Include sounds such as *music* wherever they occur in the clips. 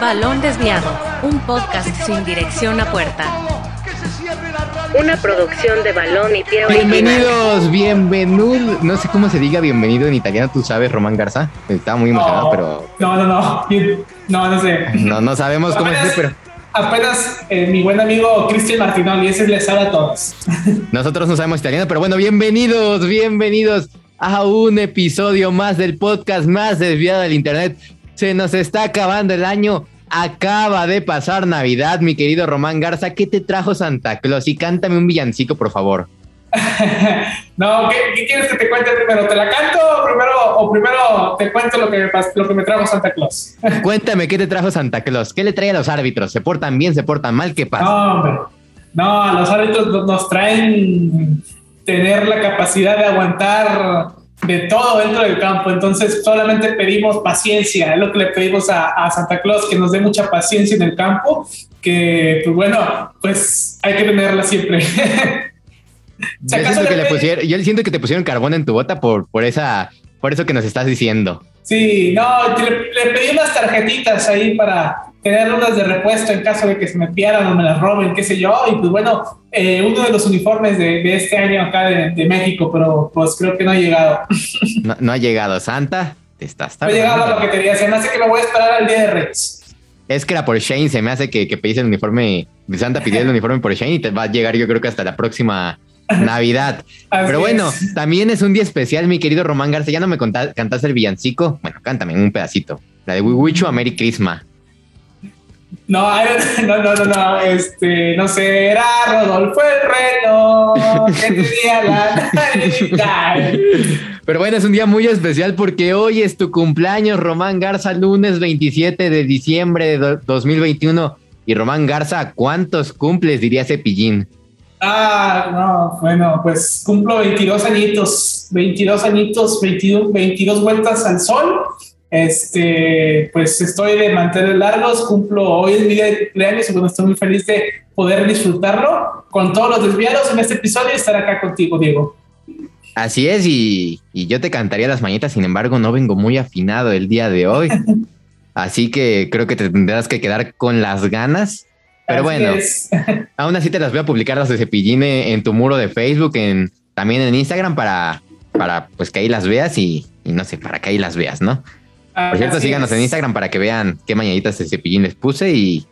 Balón Desviado, un podcast sin dirección a puerta. Una producción de balón y pie Bienvenidos, bienvenidos. No sé cómo se diga bienvenido en italiano, tú sabes, Román Garza. Estaba muy emocionado, pero. No, no, no. No, no sé. *laughs* No, no sabemos cómo es, pero. Apenas eh, mi buen amigo Cristian Martinoli, ese le sabe a todos. *laughs* Nosotros no sabemos italiano, pero bueno, bienvenidos, bienvenidos a un episodio más del podcast más desviado del internet. Se nos está acabando el año. Acaba de pasar Navidad, mi querido Román Garza. ¿Qué te trajo Santa Claus? Y cántame un villancico, por favor. *laughs* no, ¿qué, quieres que te cuente primero? ¿Te la canto primero, o primero te cuento lo que, me, lo que me trajo Santa Claus? *laughs* Cuéntame, ¿qué te trajo Santa Claus? ¿Qué le trae a los árbitros? ¿Se portan bien, se portan mal? ¿Qué pasa? No, hombre. No, los árbitros nos traen tener la capacidad de aguantar de todo dentro del campo. Entonces solamente pedimos paciencia, es lo que le pedimos a, Santa Claus, que nos dé mucha paciencia en el campo, que pues bueno, pues hay que tenerla siempre. *laughs* yo, siento que le pusieron, yo siento que te pusieron carbón en tu bota por, por, esa, por eso que nos estás diciendo. Sí, no, le, le pedí unas tarjetitas ahí para, tener unas de repuesto en caso de que se me pierdan o me las roben, qué sé yo. Y pues bueno, eh, uno de los uniformes de, este año acá de, México, pero pues creo que no ha llegado. *laughs* No, ha llegado. Santa, te estás No ha llegado a lo que quería. Se me hace que me voy a esperar al día de Reyes. Es que era por Shane, se me hace que, que pedís el uniforme, Santa pidió el uniforme por Shane y te va a llegar yo creo que hasta la próxima *laughs* Navidad. Pero bueno, también es un día especial, mi querido Román Garza. Ya no me cantaste el villancico. Bueno, cántame un pedacito. La de Wiwichu a Merry Christmas. *laughs* No, no, no, no, no, este, no sé, era Rodolfo el Reno, que tenía la Pero bueno, es un día muy especial porque hoy es tu cumpleaños, Román Garza, lunes 27 de diciembre de 2021. Y Román Garza, ¿cuántos cumples, diría Cepillín? Ah, no, bueno, pues cumplo 22 añitos, 22 añitos, 22, 22 vueltas al sol este, pues estoy de mantener largos, cumplo hoy es mi día de cumpleaños y bueno, estoy muy feliz de poder disfrutarlo con todos los desviados en este episodio y estar acá contigo, Diego. Así es, y, yo te cantaría las mañitas, sin embargo, no vengo muy afinado el día de hoy. *laughs* así que creo que te tendrás que quedar con las ganas. Pero bueno, *laughs* aún así te las voy a publicar las de Cepilline en tu muro de Facebook, en, también en Instagram para, para pues que ahí las veas y, y no sé, para que ahí las veas, ¿no? Por cierto, síganos en Instagram para que vean qué mañanitas de cepillín les puse. Y,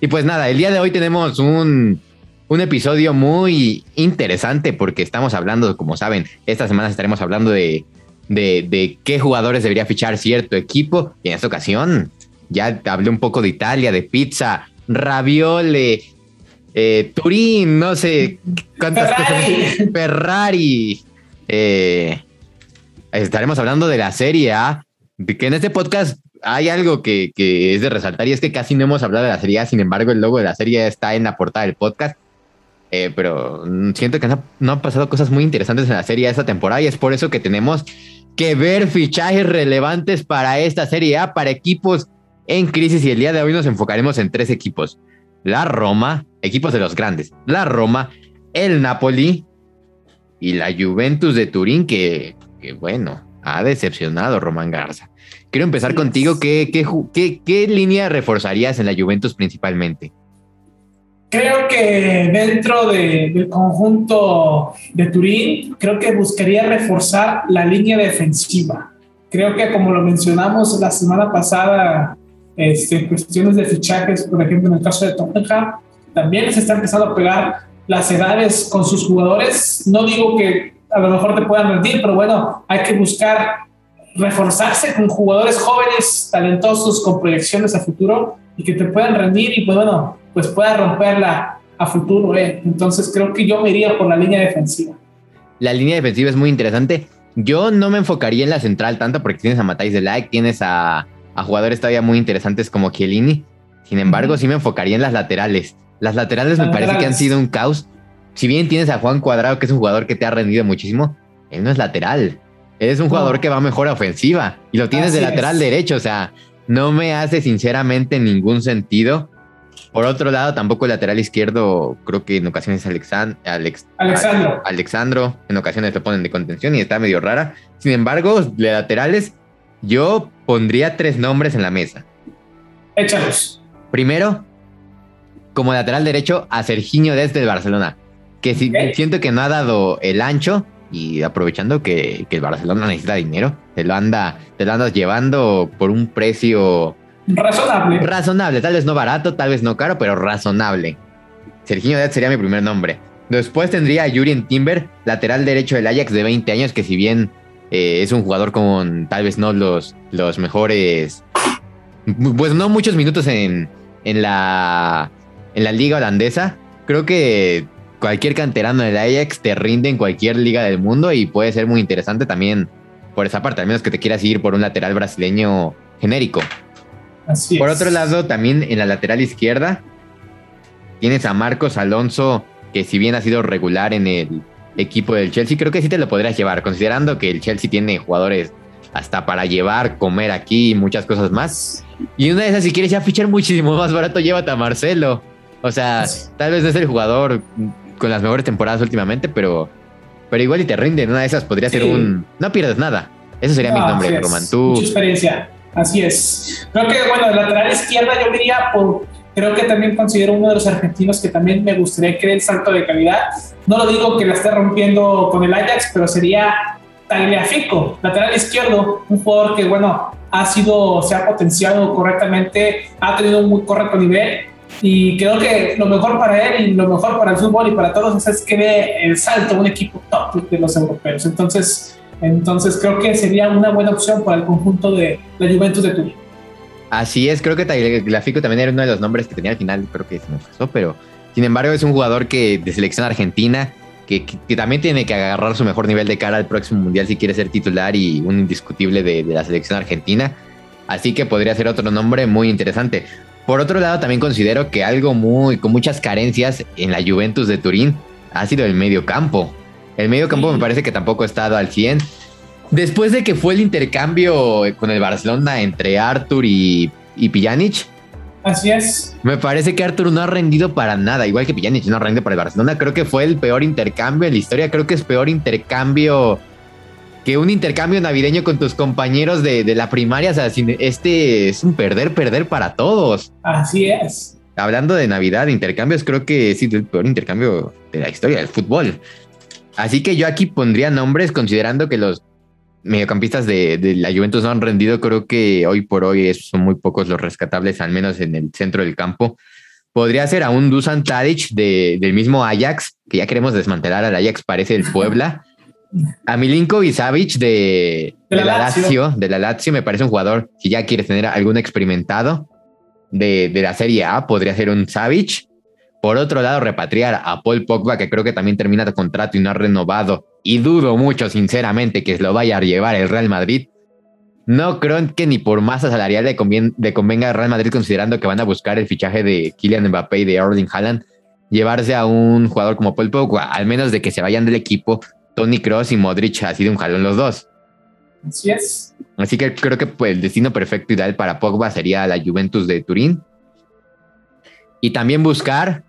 y pues nada, el día de hoy tenemos un, un episodio muy interesante porque estamos hablando, como saben, esta semana estaremos hablando de, de, qué jugadores debería fichar cierto equipo. Y en esta ocasión ya hablé un poco de Italia, de pizza, raviole, eh, Turín, no sé cuántas Ferrari. cosas. Ferrari. Eh, estaremos hablando de la Serie A que en este podcast hay algo que, es de resaltar y es que casi no hemos hablado de la serie, sin embargo el logo de la serie está en la portada del podcast. Eh, pero siento que no, no, han pasado cosas muy interesantes en la serie esta temporada y es por eso que tenemos que ver fichajes relevantes para esta serie A, para equipos en crisis y el día de hoy nos enfocaremos en tres equipos. La Roma, equipos de los grandes, la Roma, el Napoli y la Juventus de Turín, que, que bueno, ha decepcionado Román Garza. Quiero empezar contigo. ¿Qué, qué, línea reforzarías en la Juventus principalmente? Creo que dentro del conjunto de Turín, creo que buscaría reforzar la línea defensiva. Creo que como lo mencionamos la semana pasada, este, cuestiones de fichajes, por ejemplo, en el caso de Tottenham, también se está empezando a pegar las edades con sus jugadores. No digo que a lo mejor te puedan rendir, pero bueno, hay que buscar reforzarse con jugadores jóvenes, talentosos, con proyecciones a futuro y que te puedan rendir y pues bueno, pues pueda romperla a futuro. Eh. Entonces creo que yo me iría por la línea defensiva. La línea defensiva es muy interesante. Yo no me enfocaría en la central tanto porque tienes a Matáis de Like, tienes a, a, jugadores todavía muy interesantes como Chiellini. Sin embargo, sí me enfocaría en las laterales. Las laterales me parece que han sido un caos. Si bien tienes a Juan Cuadrado, que es un jugador que te ha rendido muchísimo, él no es lateral. Es un jugador que va mejor a ofensiva y lo tienes de lateral derecho. O sea, no me hace sinceramente ningún sentido. Por otro lado, tampoco el lateral izquierdo, creo que en ocasiones Alexandro. Alexandro en ocasiones lo ponen de contención y está medio rara. Sin embargo, de laterales, yo pondría tres nombres en la mesa. Échalos. Primero, como lateral derecho, a Serginho desde el Barcelona, que si, siento que no ha dado el ancho y aprovechando que, el Barcelona necesita dinero, te lo anda, te lo andas llevando por un precio razonable. Razonable, tal vez no barato, tal vez no caro, pero razonable. Serginho Dest sería mi primer nombre. Después tendría a Jurien Timber, lateral derecho del Ajax de 20 años, que si bien eh, es un jugador con tal vez no los, los mejores, pues no muchos minutos en, en, la, en la liga holandesa, creo que cualquier canterano del Ajax te rinde en cualquier liga del mundo y puede ser muy interesante también por esa parte, al menos que te quieras ir por un lateral brasileño genérico. Así por otro lado, también en la lateral izquierda tienes a Marcos Alonso, que si bien ha sido regular en el equipo del Chelsea, creo que sí te lo podrías llevar, considerando que el Chelsea tiene jugadores hasta para llevar, comer aquí y muchas cosas más. Y una de esas, si quieres ya fichar muchísimo más barato, llévate a Marcelo. O sea, tal vez no es el jugador con las mejores temporadas últimamente, pero, pero igual y te rinden. Una de esas podría ser un. No pierdes nada. Ese sería mi nombre, Roman. Tú. Mucha experiencia. Así es. Creo que, bueno, el lateral izquierda yo diría por. Creo que también considero uno de los argentinos que también me gustaría que dé el salto de calidad. No lo digo que la esté rompiendo con el Ajax, pero sería Tagliafico, lateral izquierdo, un jugador que, bueno, ha sido, se ha potenciado correctamente, ha tenido un muy correcto nivel y creo que lo mejor para él y lo mejor para el fútbol y para todos es que dé el salto a un equipo top de los europeos. Entonces, entonces creo que sería una buena opción para el conjunto de la Juventus de Turín. Así es, creo que Tagliafico también era uno de los nombres que tenía al final, creo que se me pasó, pero sin embargo es un jugador que de selección argentina que, también tiene que agarrar su mejor nivel de cara al próximo mundial si quiere ser titular y un indiscutible de, de la selección argentina. Así que podría ser otro nombre muy interesante. Por otro lado, también considero que algo muy con muchas carencias en la Juventus de Turín ha sido el medio campo. El medio campo me parece que tampoco ha estado al 100. Después de que fue el intercambio con el Barcelona entre Arthur y, y Pjanic. Así es. Me parece que Arthur no ha rendido para nada, igual que Pjanic no ha rendido para el Barcelona. Creo que fue el peor intercambio en la historia. Creo que es peor intercambio que un intercambio navideño con tus compañeros de, la primaria, o sea, este es un perder, perder para todos. Así es. Hablando de Navidad, intercambios, creo que es el peor intercambio de la historia del fútbol. Así que yo aquí pondría nombres considerando que los mediocampistas de, la Juventus no han rendido. Creo que hoy por hoy son muy pocos los rescatables, al menos en el centro del campo. Podría ser a un Dusan Tadic del mismo Ajax, que ya queremos desmantelar al Ajax, parece el Puebla. *laughs* A Milinkovic Savic de, de, la Lazio. de la Lazio, me parece un jugador, si ya quieres tener algún experimentado de, la Serie A, podría ser un Savic. Por otro lado, repatriar a Paul Pogba, que creo que también termina de contrato y no ha renovado, y dudo mucho, sinceramente, que lo vaya a llevar el Real Madrid. No creo que ni por masa salarial le, convenga al Real Madrid, considerando que van a buscar el fichaje de Kylian Mbappé y de Erling Haaland, llevarse a un jugador como Paul Pogba, al menos de que se vayan del equipo Tony Cross y Modric ha sido un jalón los dos. Así es. Así que creo que pues, el destino perfecto ideal para Pogba sería la Juventus de Turín. Y también buscar,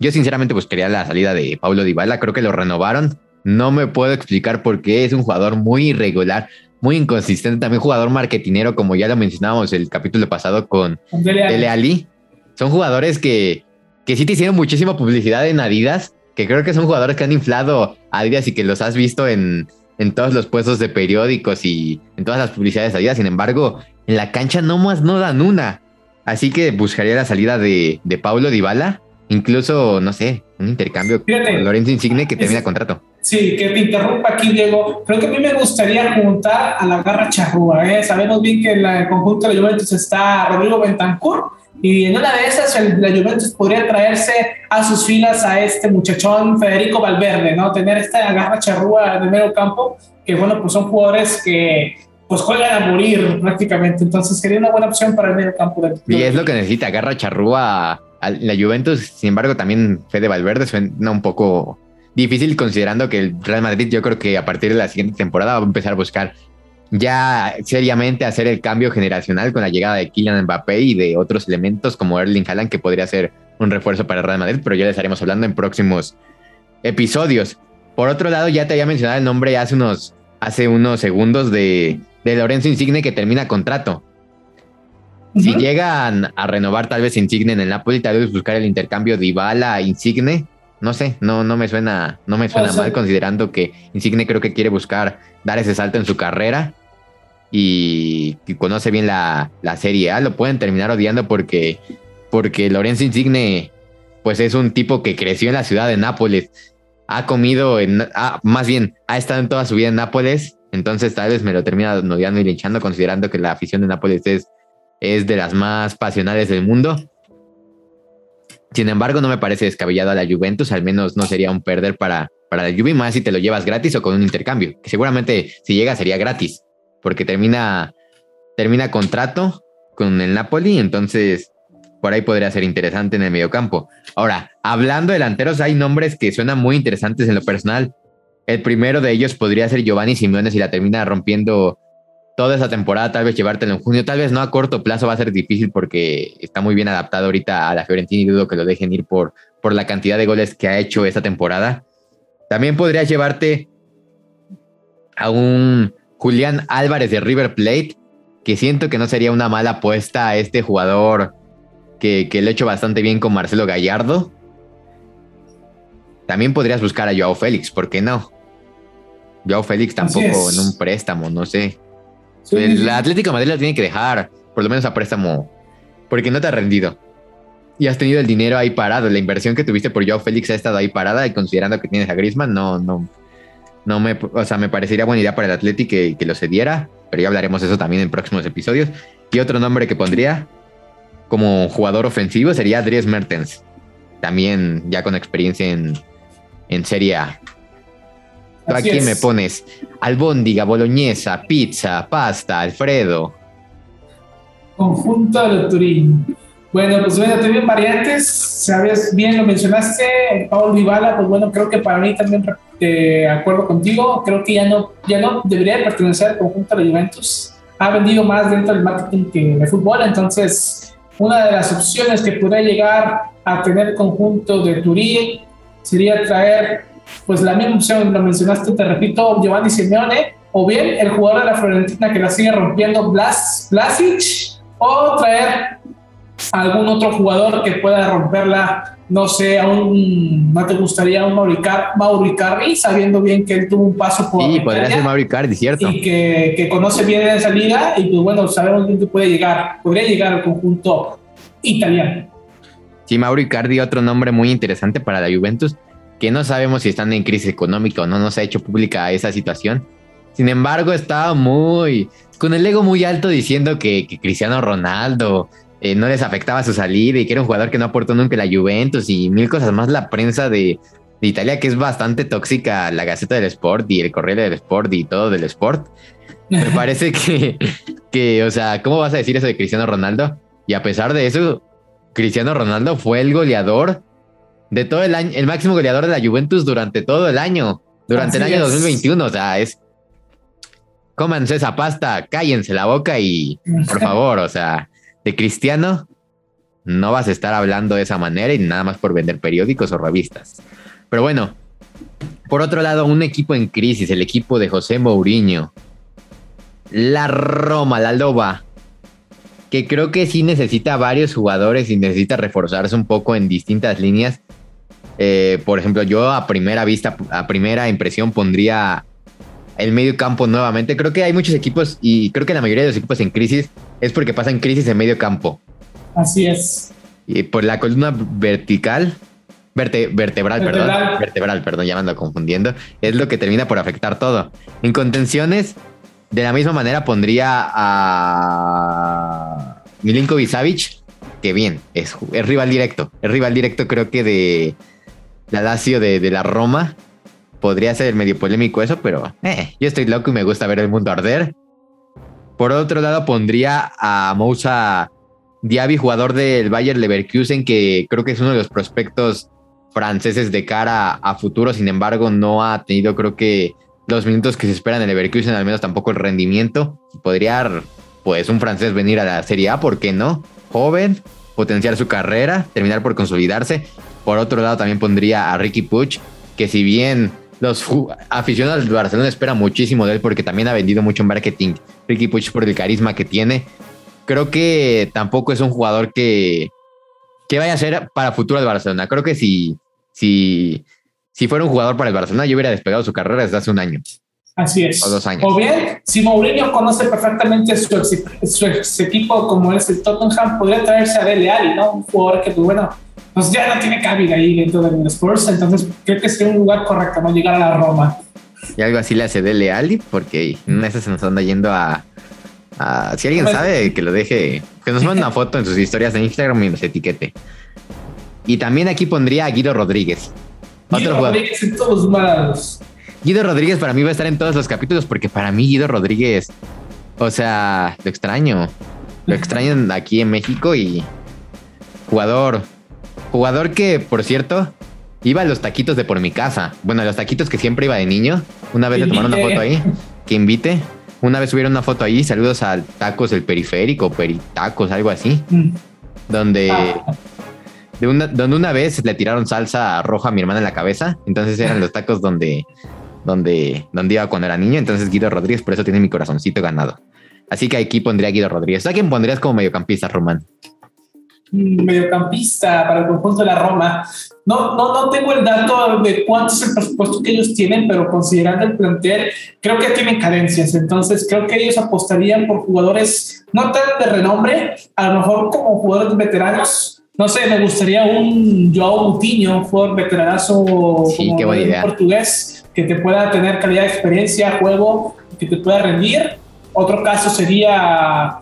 yo sinceramente buscaría la salida de Paulo Dybala, creo que lo renovaron. No me puedo explicar por qué es un jugador muy irregular, muy inconsistente, también jugador marketinero, como ya lo mencionábamos el capítulo pasado con Dele Ali. Son jugadores que, que sí te hicieron muchísima publicidad en Adidas, que creo que son jugadores que han inflado a Adidas y que los has visto en, todos los puestos de periódicos y en todas las publicidades de Adidas. Sin embargo, en la cancha no más no dan una. Así que buscaría la salida de, de Paulo Dybala, incluso, no sé, un intercambio con Lorenzo Insigne que termina contrato. Sí, que te interrumpa aquí, Diego. Creo que a mí me gustaría juntar a la garra charrúa. ¿eh? Sabemos bien que en el conjunto de Juventus está Rodrigo Bentancur y en una de esas, la Juventus podría traerse a sus filas a este muchachón Federico Valverde, ¿no? Tener esta garra charrúa en el medio campo, que bueno, pues son jugadores que pues juegan a morir prácticamente. Entonces sería una buena opción para el medio campo. De y es lo que necesita, garra charrúa a la Juventus. Sin embargo, también Fede Valverde suena un poco difícil considerando que el Real Madrid yo creo que a partir de la siguiente temporada va a empezar a buscar ya seriamente hacer el cambio generacional con la llegada de Kylian Mbappé y de otros elementos como Erling Haaland, que podría ser un refuerzo para Real Madrid, pero ya les estaremos hablando en próximos episodios. Por otro lado, ya te había mencionado el nombre hace unos, hace unos segundos de, de Lorenzo Insigne que termina contrato. Si llegan a renovar tal vez Insigne en el Napoli, tal vez buscar el intercambio de Ibala Insigne. No sé, no, no me suena, no me suena mal considerando que Insigne creo que quiere buscar dar ese salto en su carrera y, conoce bien la, Serie A. Lo pueden terminar odiando porque, porque Lorenzo Insigne pues es un tipo que creció en la ciudad de Nápoles. Ha comido en, más bien, ha estado en toda su vida en Nápoles. Entonces tal vez me lo termina odiando y linchando considerando que la afición de Nápoles es es de las más pasionales del mundo. Sin embargo, no me parece descabellado a la Juventus, al menos no sería un perder para, para la Juve, más si te lo llevas gratis o con un intercambio, que seguramente si llega sería gratis, porque termina, termina contrato con el Napoli, entonces por ahí podría ser interesante en el mediocampo. Ahora, hablando de delanteros, hay nombres que suenan muy interesantes en lo personal. El primero de ellos podría ser Giovanni Simeone si la termina rompiendo toda esa temporada, tal vez llevártelo en junio, tal vez no a corto plazo va a ser difícil porque está muy bien adaptado ahorita a la Fiorentina y dudo que lo dejen ir por, por la cantidad de goles que ha hecho esta temporada. También podrías llevarte a un Julián Álvarez de River Plate, que siento que no sería una mala apuesta a este jugador que, que lo ha hecho bastante bien con Marcelo Gallardo. También podrías buscar a Joao Félix, ¿por qué no? Joao Félix tampoco en un préstamo, no sé. El Atlético Madrid lo tiene que dejar, por lo menos a préstamo, porque no te ha rendido. Y has tenido el dinero ahí parado. La inversión que tuviste por Joao Félix ha estado ahí parada y considerando que tienes a Griezmann, no, no, no me, o sea, me parecería buena idea para el Atlético que, que lo cediera, pero ya hablaremos de eso también en próximos episodios. Y otro nombre que pondría como jugador ofensivo sería Dries Mertens, también ya con experiencia en, en Serie A aquí me pones albóndiga, boloñesa, pizza, pasta, Alfredo. Conjunto de Turín. Bueno, pues bueno, también variantes, sabes, bien lo mencionaste, Paul Dybala, pues bueno, creo que para mí también de acuerdo contigo, creo que ya no, ya no debería pertenecer al conjunto de Juventus. Ha vendido más dentro del marketing que de fútbol, entonces una de las opciones que podría llegar a tener conjunto de Turín sería traer pues la misma opción, lo mencionaste, te repito, Giovanni Simeone, o bien el jugador de la Florentina que la sigue rompiendo, Blas, Blasic, o traer algún otro jugador que pueda romperla, no sé, a un, ¿no te gustaría un Mauricardi, sabiendo bien que él tuvo un paso por... Sí, podría ser Mauricardi, cierto. Y que, que, conoce bien esa liga, y pues bueno, sabemos bien que puede llegar, podría llegar al conjunto italiano. Sí, Mauricardi, otro nombre muy interesante para la Juventus que no sabemos si están en crisis económica o no, no se ha hecho pública esa situación. Sin embargo, estaba muy, con el ego muy alto diciendo que, Cristiano Ronaldo eh, no les afectaba su salida y que era un jugador que no aportó nunca la Juventus y mil cosas más. La prensa de, Italia, que es bastante tóxica, la Gaceta del Sport y el Correo del Sport y todo del Sport. Me *laughs* parece que, que, o sea, ¿cómo vas a decir eso de Cristiano Ronaldo? Y a pesar de eso, Cristiano Ronaldo fue el goleador de todo el año, el máximo goleador de la Juventus durante todo el año, durante el año 2021. O sea, es. Cómanse esa pasta, cállense la boca y por *laughs* favor, o sea, de Cristiano no vas a estar hablando de esa manera y nada más por vender periódicos o revistas. Pero bueno, por otro lado, un equipo en crisis, el equipo de José Mourinho. La Roma, la Loba, que creo que sí necesita varios jugadores y necesita reforzarse un poco en distintas líneas. Eh, por ejemplo, yo a primera vista, a primera impresión pondría el medio campo nuevamente. Creo que hay muchos equipos y creo que la mayoría de los equipos en crisis es porque pasan crisis en medio campo. Así es. Y por la columna vertical, vertebral, perdón, vertebral, perdón, ya me ando confundiendo, es lo que termina por afectar todo. En contenciones, de la misma manera pondría a Milinkovic Savic, que bien, es, es rival directo, es rival directo creo que de la Lazio de, la Roma. Podría ser medio polémico eso, pero eh, yo estoy loco y me gusta ver el mundo arder. Por otro lado, pondría a Moussa Diaby, jugador del Bayer Leverkusen, que creo que es uno de los prospectos franceses de cara a futuro. Sin embargo, no ha tenido, creo que, los minutos que se esperan en Leverkusen, al menos tampoco el rendimiento. Podría, pues, un francés venir a la Serie A, ¿por qué no? Joven, potenciar su carrera, terminar por consolidarse. Por otro lado, también pondría a Ricky Puch, que si bien los aficionados del Barcelona esperan muchísimo de él porque también ha vendido mucho en marketing Ricky Puch por el carisma que tiene. creo que tampoco es un jugador que, que vaya a ser para futuro del Barcelona. Creo que si, si, si fuera un jugador para el Barcelona, yo hubiera despegado su carrera desde hace un año. Así es. O dos años. O bien, si Mourinho conoce perfectamente su, su, equipo como es el Tottenham, podría traerse a Dele Alli, ¿no? Un jugador que, pues bueno, pues ya no tiene cabida ahí dentro del Spurs, entonces creo que sería un lugar correcto, ¿no? Llegar a la Roma. Y algo así le hace Dele Alli, porque una vez se nos anda yendo a, si alguien pues, sabe, que lo deje, que nos mande una foto en sus historias de Instagram y nos etiquete. Y también aquí pondría a Guido Rodríguez. Guido Rodríguez en todos lados. Guido Rodríguez para mí va a estar en todos los capítulos porque para mí Guido Rodríguez, o sea, lo extraño. Lo extraño aquí en México y jugador. Jugador que, por cierto, iba a los taquitos de por mi casa. Bueno, a los taquitos que siempre iba de niño. Una vez le tomaron una foto ahí. Que invite. Una vez subieron una foto ahí. Saludos al Tacos del Periférico, Peritacos, algo así. Mm. Donde. Ah. De una, donde una vez le tiraron salsa roja a mi hermana en la cabeza. Entonces eran los tacos donde donde, donde iba cuando era niño. Entonces Guido Rodríguez, por eso tiene mi corazoncito ganado. Así que aquí pondría Guido Rodríguez. ¿A quién pondrías como mediocampista, Román? Mm, mediocampista para el conjunto de la Roma. No, no, no tengo el dato de cuánto es el presupuesto que ellos tienen, pero considerando el plantel, creo que tienen carencias. Entonces, creo que ellos apostarían por jugadores no tan de renombre, a lo mejor como jugadores veteranos. No sé, me gustaría un Joao Mutiño, jugador veteranazo sí, como portugués, que te pueda tener calidad de experiencia, juego, que te pueda rendir. Otro caso sería,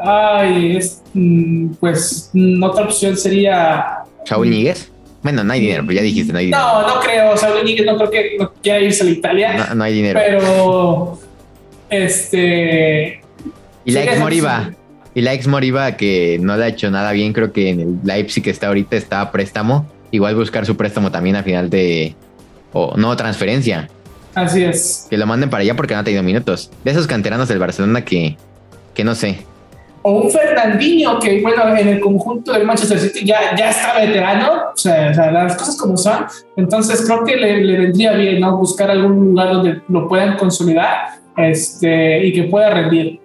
ay, es, mm, pues mm, otra opción sería... Saúl Níguez. Bueno, no hay dinero, pero ya dijiste, no hay dinero. No, no creo, Saúl Níguez no creo que no quiera irse a la Italia. No, no hay dinero. Pero, este... Y la ex Moriba. Y la ex Moriba que no le ha hecho nada bien, creo que en el Leipzig que está ahorita está a préstamo. Igual buscar su préstamo también a final de, o no transferencia. Así es. Que lo manden para allá porque no ha tenido minutos. De esos canteranos del Barcelona que, que no sé. O un Fernandinho que, bueno, en el conjunto del Manchester City ya, ya está veterano, o sea, las cosas como son. Entonces creo que le, vendría bien, ¿no? Buscar algún lugar donde lo puedan consolidar este, y que pueda rendir.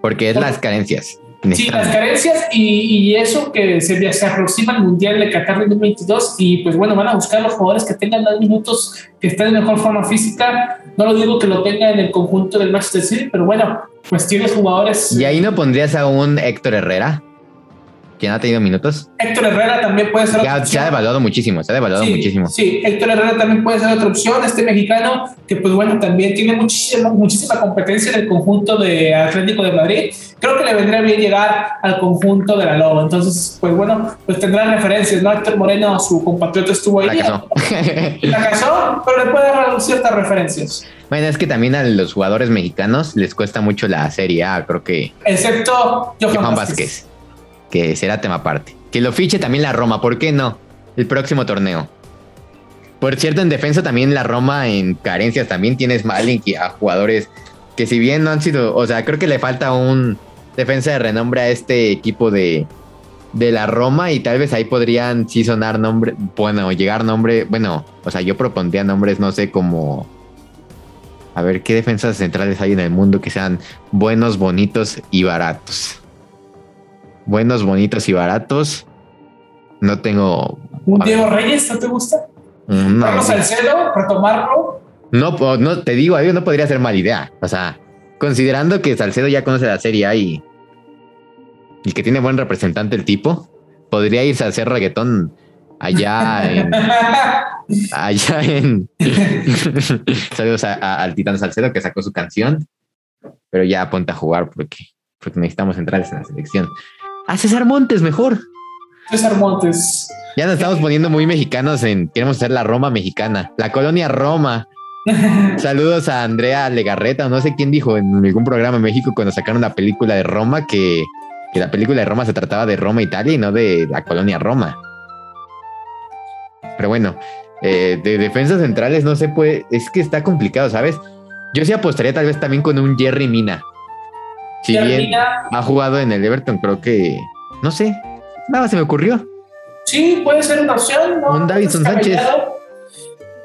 Porque es las carencias. Sí, las carencias y, eso que se, se aproxima al Mundial de Qatar 2022 y pues bueno, van a buscar los jugadores que tengan más minutos, que estén en mejor forma física. No lo digo que lo tenga en el conjunto del Manchester City, pero bueno, pues tienes jugadores. ¿Y ahí no pondrías a un Héctor Herrera? ¿Quién ha tenido minutos? Héctor Herrera también puede ser otra opción. Se ha devaluado muchísimo, se ha devaluado muchísimo. Sí, Héctor Herrera también puede ser otra opción. Este mexicano, que pues bueno, también tiene muchísima, muchísima competencia en el conjunto de Atlético de Madrid. Creo que le vendría bien llegar al conjunto de la Lobo. Entonces, pues bueno, pues tendrá referencias, ¿no? Héctor Moreno, su compatriota, estuvo ahí. *laughs* La casó, pero le puede dar ciertas referencias. Bueno, es que también a los jugadores mexicanos les cuesta mucho la Serie A, creo que. Excepto Johan, Vázquez que será tema aparte. Que lo fiche también la Roma, ¿por qué no? El próximo torneo. Por cierto, en defensa también la Roma en carencias también tienes Malin a jugadores que si bien no han sido, o sea, creo que le falta un defensa de renombre a este equipo de, de la Roma y tal vez ahí podrían sí sonar nombre, bueno, llegar nombre, bueno, o sea, yo propondría nombres, no sé, como a ver qué defensas centrales hay en el mundo que sean buenos, bonitos y baratos buenos, bonitos y baratos. No tengo. ¿Un Diego Reyes no te gusta? Mm, no. ¿Vamos al celo? ¿Retomarlo? No, no, te digo, no podría ser mala idea. O sea, considerando que Salcedo ya conoce la Serie A y, y que tiene buen representante el tipo, podría irse a hacer reggaetón allá en. *laughs* allá en. *laughs* Saludos al Titán Salcedo que sacó su canción, pero ya apunta a jugar porque, porque necesitamos centrales en la selección. A César Montes mejor. César Montes. Ya nos estamos poniendo muy mexicanos en queremos ser la Roma mexicana, la colonia Roma. *laughs* Saludos a Andrea Legarreta, no sé quién dijo en algún programa en México cuando sacaron la película de Roma que, la película de Roma se trataba de Roma, Italia y no de la colonia Roma. Pero bueno, eh, de defensas centrales no se puede, es que está complicado, ¿sabes? Yo sí apostaría tal vez también con un Jerry Mina. Si bien ha jugado en el Everton, creo que. No sé. Nada se me ocurrió. Sí, puede ser una opción. ¿no? Un Davidson Sánchez.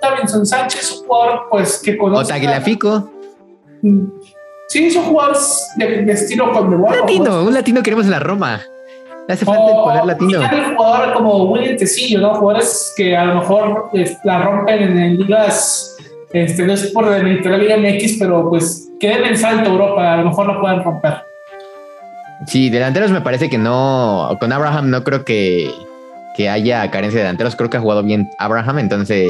Davidson Sánchez, un jugador pues que conoce. O Tagliafico. Sí, son jugadores de, estilo con Un latino, un latino queremos en la Roma. Le hace falta el poder latino. Un jugador como William Tecillo, ¿no? Jugadores que a lo mejor la rompen en, ligas, este, no es por la Liga MX, pero pues que den el salto a Europa, a lo mejor lo pueden romper. Sí, delanteros me parece que no, con Abraham no creo que, que haya carencia de delanteros, creo que ha jugado bien Abraham, entonces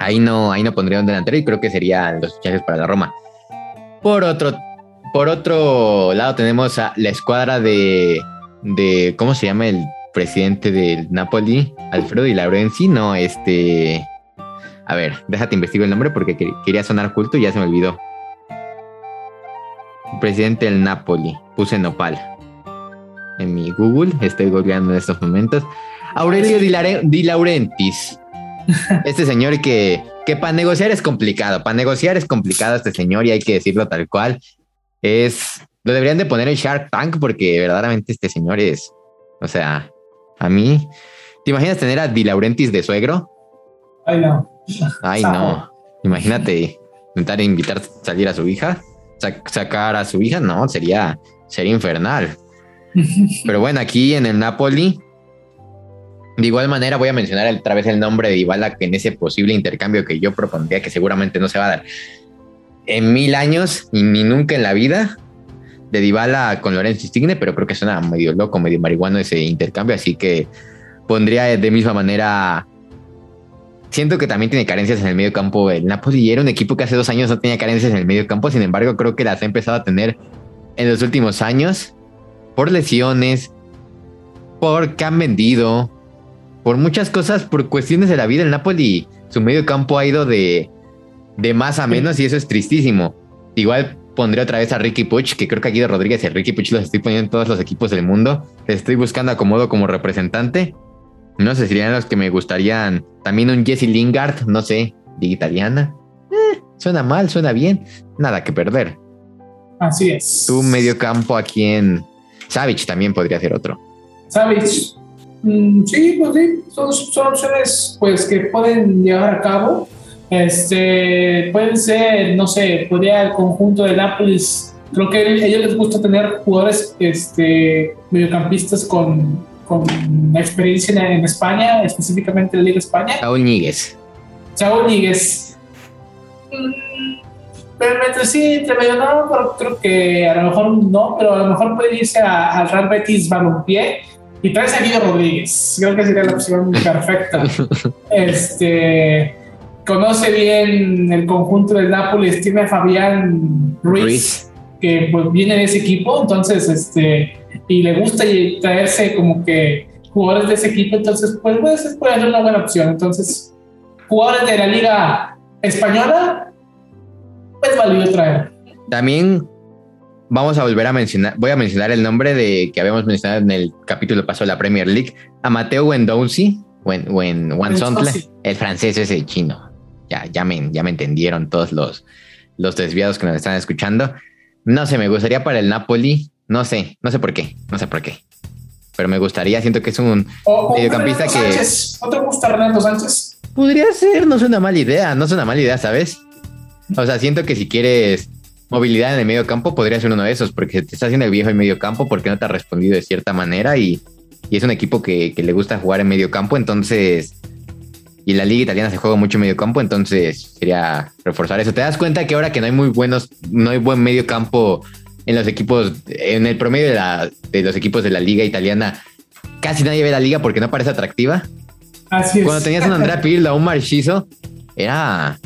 ahí no, ahí no pondría un delantero y creo que serían los fichajes para la Roma. Por otro, por otro lado tenemos a la escuadra de, de ¿cómo se llama el presidente del Napoli? Alfredo Di Laurenzi, no, este... A ver, déjate investigo el nombre porque quería sonar culto y ya se me olvidó. Presidente del Napoli, puse Nopal. En mi Google, estoy googleando en estos momentos. Aurelio Di, Laurentis. Este señor que, que para negociar es complicado. Para negociar es complicado este señor y hay que decirlo tal cual. Es. Lo deberían de poner en Shark Tank porque verdaderamente este señor es. O sea, a mí. ¿Te imaginas tener a Di Laurentis de suegro? Ay, no. Ay, no. Imagínate intentar invitar a salir a su hija sacar a su hija, no, sería, sería infernal. Pero bueno, aquí en el Napoli, de igual manera voy a mencionar otra vez el nombre de Dybala en ese posible intercambio que yo propondría que seguramente no se va a dar en mil años y ni nunca en la vida de Dybala con Lorenzo Insigne, pero creo que suena medio loco, medio marihuano ese intercambio, así que pondría de misma manera siento que también tiene carencias en el medio campo el Napoli era un equipo que hace dos años no tenía carencias en el medio campo, sin embargo creo que las ha empezado a tener en los últimos años por lesiones, por que han vendido, por muchas cosas, por cuestiones de la vida. El Napoli, su medio campo ha ido de, de más a menos y eso es tristísimo. Igual pondré otra vez a Ricky Puch, que creo que aquí de Rodríguez y Ricky Puch los estoy poniendo en todos los equipos del mundo. estoy buscando acomodo como representante. No sé, serían los que me gustarían. También un Jesse Lingard, no sé, de italiana. Eh, suena mal, suena bien. Nada que perder. Así es. Tu medio campo aquí en Savage también podría ser otro. Savage. Mm, sí, pues sí, son, son, opciones pues que pueden llevar a cabo. Este, pueden ser, no sé, podría el conjunto de Nápoles. Creo que a ellos les gusta tener jugadores este, mediocampistas con con experiencia en, España, específicamente en la Liga España. Saúl Níguez. Saúl Níguez. Mm, pero entre sí, entre medio no, pero creo que a lo mejor no, pero a lo mejor puede irse al Real Betis Balompié y traerse a Guido Rodríguez. Creo que sería la opción perfecta. *laughs* este conoce bien el conjunto del Nápoles, tiene a Fabián Ruiz, que pues, viene de ese equipo, entonces este y le gusta traerse como que jugadores de ese equipo, entonces pues puede ser, puede ser una buena opción. Entonces, jugadores de la liga española, pues valió traer. También vamos a volver a mencionar, voy a mencionar el nombre de que habíamos mencionado en el capítulo pasado de la Premier League, a Mateo Wendouzi, o en el francés ese chino. Ya, ya, me, ya me entendieron todos los, los desviados que nos están escuchando. No sé, me gustaría para el Napoli no sé, no sé por qué, no sé por qué. Pero me gustaría, siento que es un mediocampista que. ¿Otro gusta Renato Sánchez? Podría ser, no es una mala idea, no es una mala idea, ¿sabes? O sea, siento que si quieres movilidad en el medio campo, podría ser uno de esos, porque te está haciendo el viejo en medio campo, porque no te ha respondido de cierta manera y, es un equipo que, que, le gusta jugar en medio campo, entonces. Y la liga italiana se juega mucho en medio campo, entonces sería reforzar eso. Te das cuenta que ahora que no hay muy buenos, no hay buen medio campo en los equipos, en el promedio de, los equipos de la liga italiana, casi nadie ve la liga porque no parece atractiva. Así es. Cuando tenías a un Andrea Pirlo, un Marchizo, era,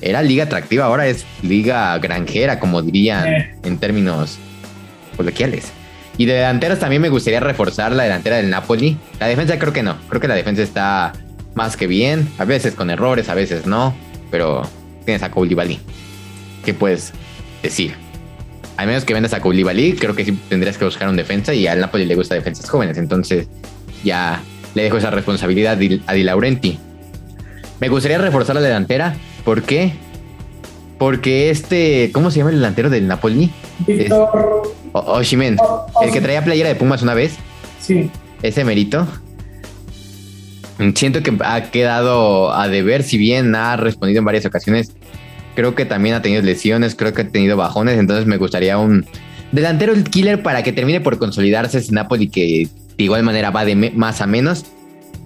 era liga atractiva, ahora es liga granjera, como dirían eh. en términos coloquiales. Y de delanteros también me gustaría reforzar la delantera del Napoli. La defensa creo que no, creo que la defensa está más que bien, a veces con errores, a veces no, pero tienes a Koulibaly. ¿Qué puedes decir? A menos que vendas a Koulibaly, creo que sí tendrías que buscar un defensa y al Napoli le gusta defensas jóvenes, entonces ya le dejo esa responsabilidad a Di Laurenti. Me gustaría reforzar la delantera, ¿por qué? Porque este, ¿cómo se llama el delantero del Napoli? Víctor Oshimen, el que traía playera de Pumas una vez. Sí. Ese mérito. Siento que ha quedado a deber, si bien ha respondido en varias ocasiones Creo que también ha tenido lesiones, creo que ha tenido bajones, entonces me gustaría un delantero el killer para que termine por consolidarse ese Napoli que de igual manera va de más a menos.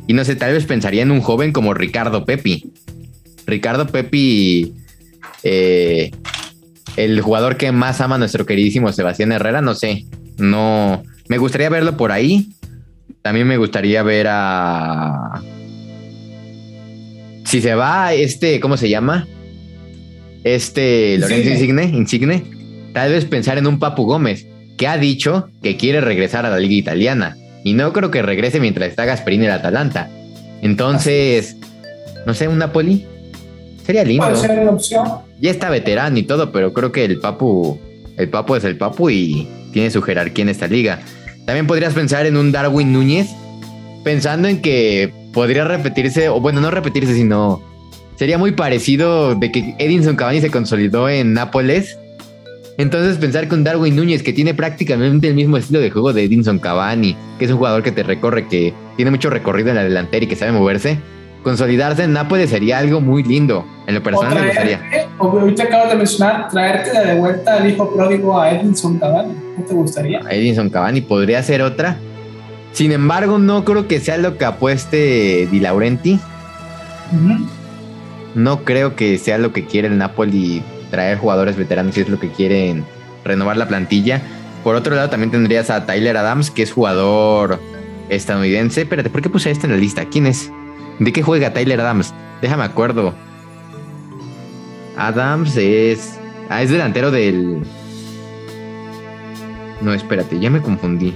Y no sé, tal vez pensaría en un joven como Ricardo Pepi. Ricardo Pepi, eh, el jugador que más ama nuestro queridísimo Sebastián Herrera, no sé, no, me gustaría verlo por ahí. También me gustaría ver a... Si se va este, ¿cómo se llama? Este Lorenzo Insigne, Insigne, tal vez pensar en un Papu Gómez, que ha dicho que quiere regresar a la liga italiana. Y no creo que regrese mientras está Gasperini en el Atalanta. Entonces, no sé, un Napoli. Sería lindo. Puede ser una opción. Ya está veterano y todo, pero creo que el Papu, el Papu es el Papu y tiene su jerarquía en esta liga. También podrías pensar en un Darwin Núñez, pensando en que podría repetirse, o bueno, no repetirse, sino sería muy parecido de que Edinson Cavani se consolidó en Nápoles. Entonces pensar con Darwin Núñez, que tiene prácticamente el mismo estilo de juego de Edinson Cavani, que es un jugador que te recorre, que tiene mucho recorrido en la delantera y que sabe moverse, consolidarse en Nápoles sería algo muy lindo. En lo personal me gustaría. Ahorita acabas de mencionar, traerte de vuelta al hijo pródigo a Edinson Cavani. ¿No te gustaría? A Edinson Cavani podría ser otra. Sin embargo, no creo que sea lo que apueste Di Laurenti. No creo que sea lo que quiere el Napoli traer jugadores veteranos si es lo que quieren renovar la plantilla. Por otro lado, también tendrías a Tyler Adams, que es jugador estadounidense. Espérate, ¿por qué puse este en la lista? ¿Quién es? ¿De qué juega Tyler Adams? Déjame acuerdo. Adams es. Ah, es delantero del. No, espérate, ya me confundí.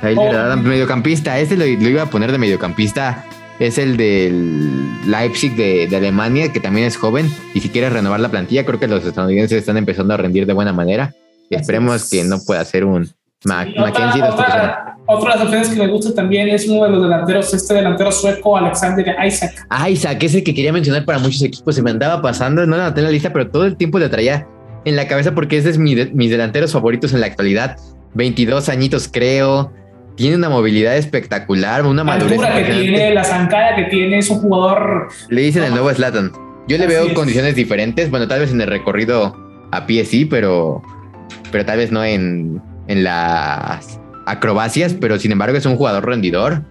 Tyler oh. Adams, mediocampista. Este lo iba a poner de mediocampista es el del Leipzig de, Alemania, que también es joven. Y si quieres renovar la plantilla, creo que los estadounidenses están empezando a rendir de buena manera. Y esperemos que no pueda ser un Mackenzie. Otra, otra, de las opciones que me gusta también es uno de los delanteros, este delantero sueco, Alexander Isaac. Ah, Isaac, ese que quería mencionar para muchos equipos. Se me andaba pasando, no la tengo en la lista, pero todo el tiempo le traía en la cabeza porque ese es mi mis delanteros favoritos en la actualidad. 22 añitos, creo tiene una movilidad espectacular, una la madurez. que tiene, la zancada que tiene, es un jugador. Le dicen el nuevo Slatan. Yo le veo condiciones diferentes. Bueno, tal vez en el recorrido a pie sí, pero, pero tal vez no en, en las acrobacias. Pero sin embargo, es un jugador rendidor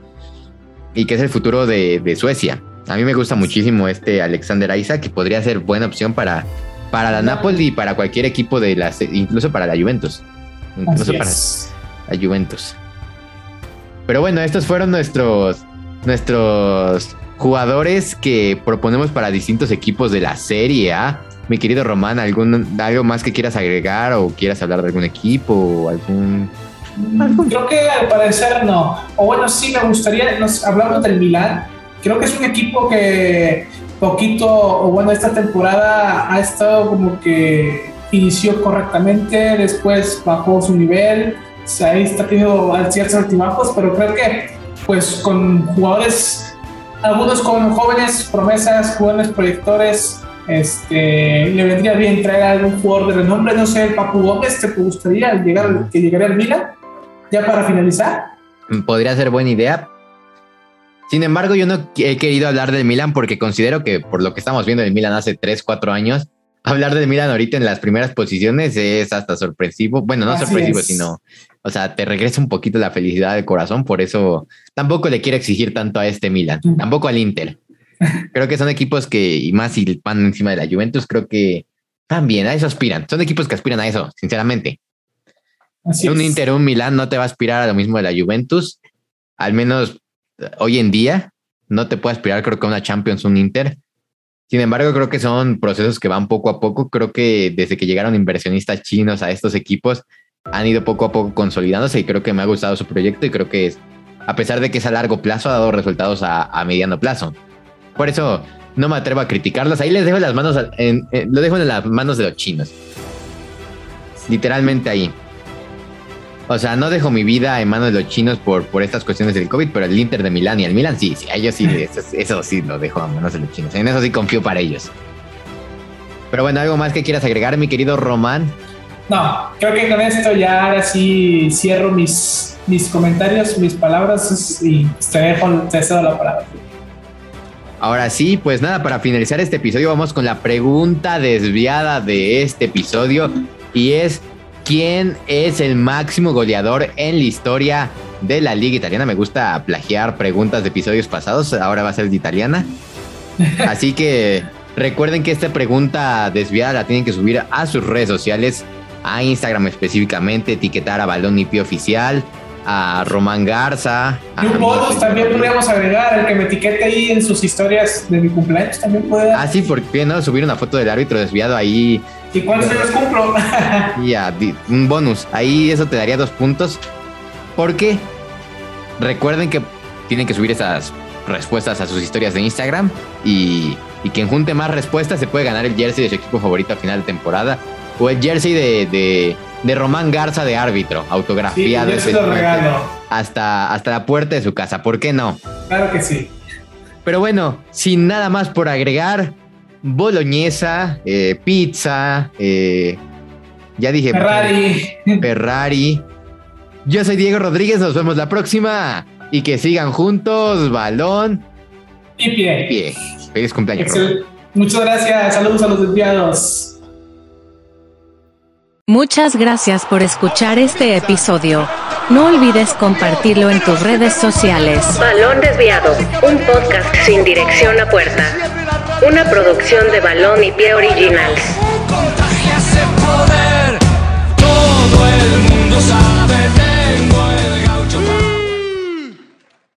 y que es el futuro de, de Suecia. A mí me gusta muchísimo este Alexander Isaac, que podría ser buena opción para, para la Napoli y para cualquier equipo de las, incluso para la Juventus. Incluso para la Juventus. Pero bueno, estos fueron nuestros, nuestros jugadores que proponemos para distintos equipos de la Serie. Mi querido Román, ¿algún, ¿algo más que quieras agregar o quieras hablar de algún equipo o algún... Creo que al parecer no. O bueno, sí me gustaría, nos hablamos del Milán. Creo que es un equipo que poquito, o bueno, esta temporada ha estado como que inició correctamente, después bajó su nivel, ahí está teniendo ciertos altibajos, pero creo que pues con jugadores, algunos con jóvenes promesas, jóvenes proyectores, este, le vendría bien traer a algún jugador de renombre, no sé, el Papu Gómez, ¿te gustaría llegar, que llegaría al Milan? Ya para finalizar. Podría ser buena idea. Sin embargo, yo no he querido hablar del Milan porque considero que por lo que estamos viendo del Milan hace 3, 4 años, hablar del Milan ahorita en las primeras posiciones es hasta sorpresivo. Bueno, no sorpresivo, sino o sea, te regresa un poquito la felicidad del corazón, por eso tampoco le quiero exigir tanto a este Milan, tampoco al Inter. *laughs* Creo que son equipos que, y más si van encima de la Juventus, creo que también a eso aspiran. Son equipos que aspiran a eso, sinceramente. un Inter o un Milan no te va a aspirar a lo mismo de la Juventus, al menos hoy en día, no te puede aspirar, creo que a una Champions, un Inter. Sin embargo, creo que son procesos que van poco a poco. Creo que desde que llegaron inversionistas chinos a estos equipos, han ido poco a poco consolidándose y creo que me ha gustado su proyecto y creo que es, a pesar de que es a largo plazo, ha dado resultados a, mediano plazo. Por eso no me atrevo a criticarlos. Ahí les dejo las manos, en, lo dejo en las manos de los chinos. Literalmente ahí. O sea, no dejo mi vida en manos de los chinos por, por estas cuestiones del COVID, pero el Inter de Milán y el Milan sí, sí, ellos sí, *laughs* eso, eso sí lo dejo a manos de los chinos. En eso sí confío para ellos. Pero bueno, algo más que quieras agregar, mi querido Román. No, creo que con esto ya ahora sí cierro mis, mis comentarios, mis palabras y te dejo, te cedo la palabra. Ahora sí, pues nada, para finalizar este episodio vamos con la pregunta desviada de este episodio y es ¿quién es el máximo goleador en la historia de la liga italiana? Me gusta plagiar preguntas de episodios pasados, ahora va a ser de italiana. Así que recuerden que esta pregunta desviada la tienen que subir a sus redes sociales, a Instagram específicamente, etiquetar a Balón y Pie Oficial, a Román Garza. Y un bonus también podríamos agregar, el que me etiquete ahí en sus historias de mi cumpleaños también puede. Ah, sí, porque no subir una foto del árbitro desviado ahí. ¿Y cuántos años cumplo? *laughs* ya, un bonus. Ahí eso te daría dos puntos. Porque recuerden que tienen que subir esas respuestas a sus historias de Instagram y, y quien junte más respuestas se puede ganar el jersey de su equipo favorito a final de temporada o el jersey de de Román Garza de árbitro, autografiado. hasta, hasta la puerta de su casa, ¿por qué no? Claro que sí. Pero bueno, sin nada más por agregar, boloñesa, eh, pizza, eh, ya dije. Ferrari. Ferrari. Yo soy Diego Rodríguez, nos vemos la próxima. Y que sigan juntos, balón y pie. pie. Feliz cumpleaños. Muchas gracias. Saludos a los enviados. Muchas gracias por escuchar este episodio. No olvides compartirlo en tus redes sociales. Balón Desviado, un podcast sin dirección a puerta. Una producción de Balón y Pie Originals. Todo el mundo sabe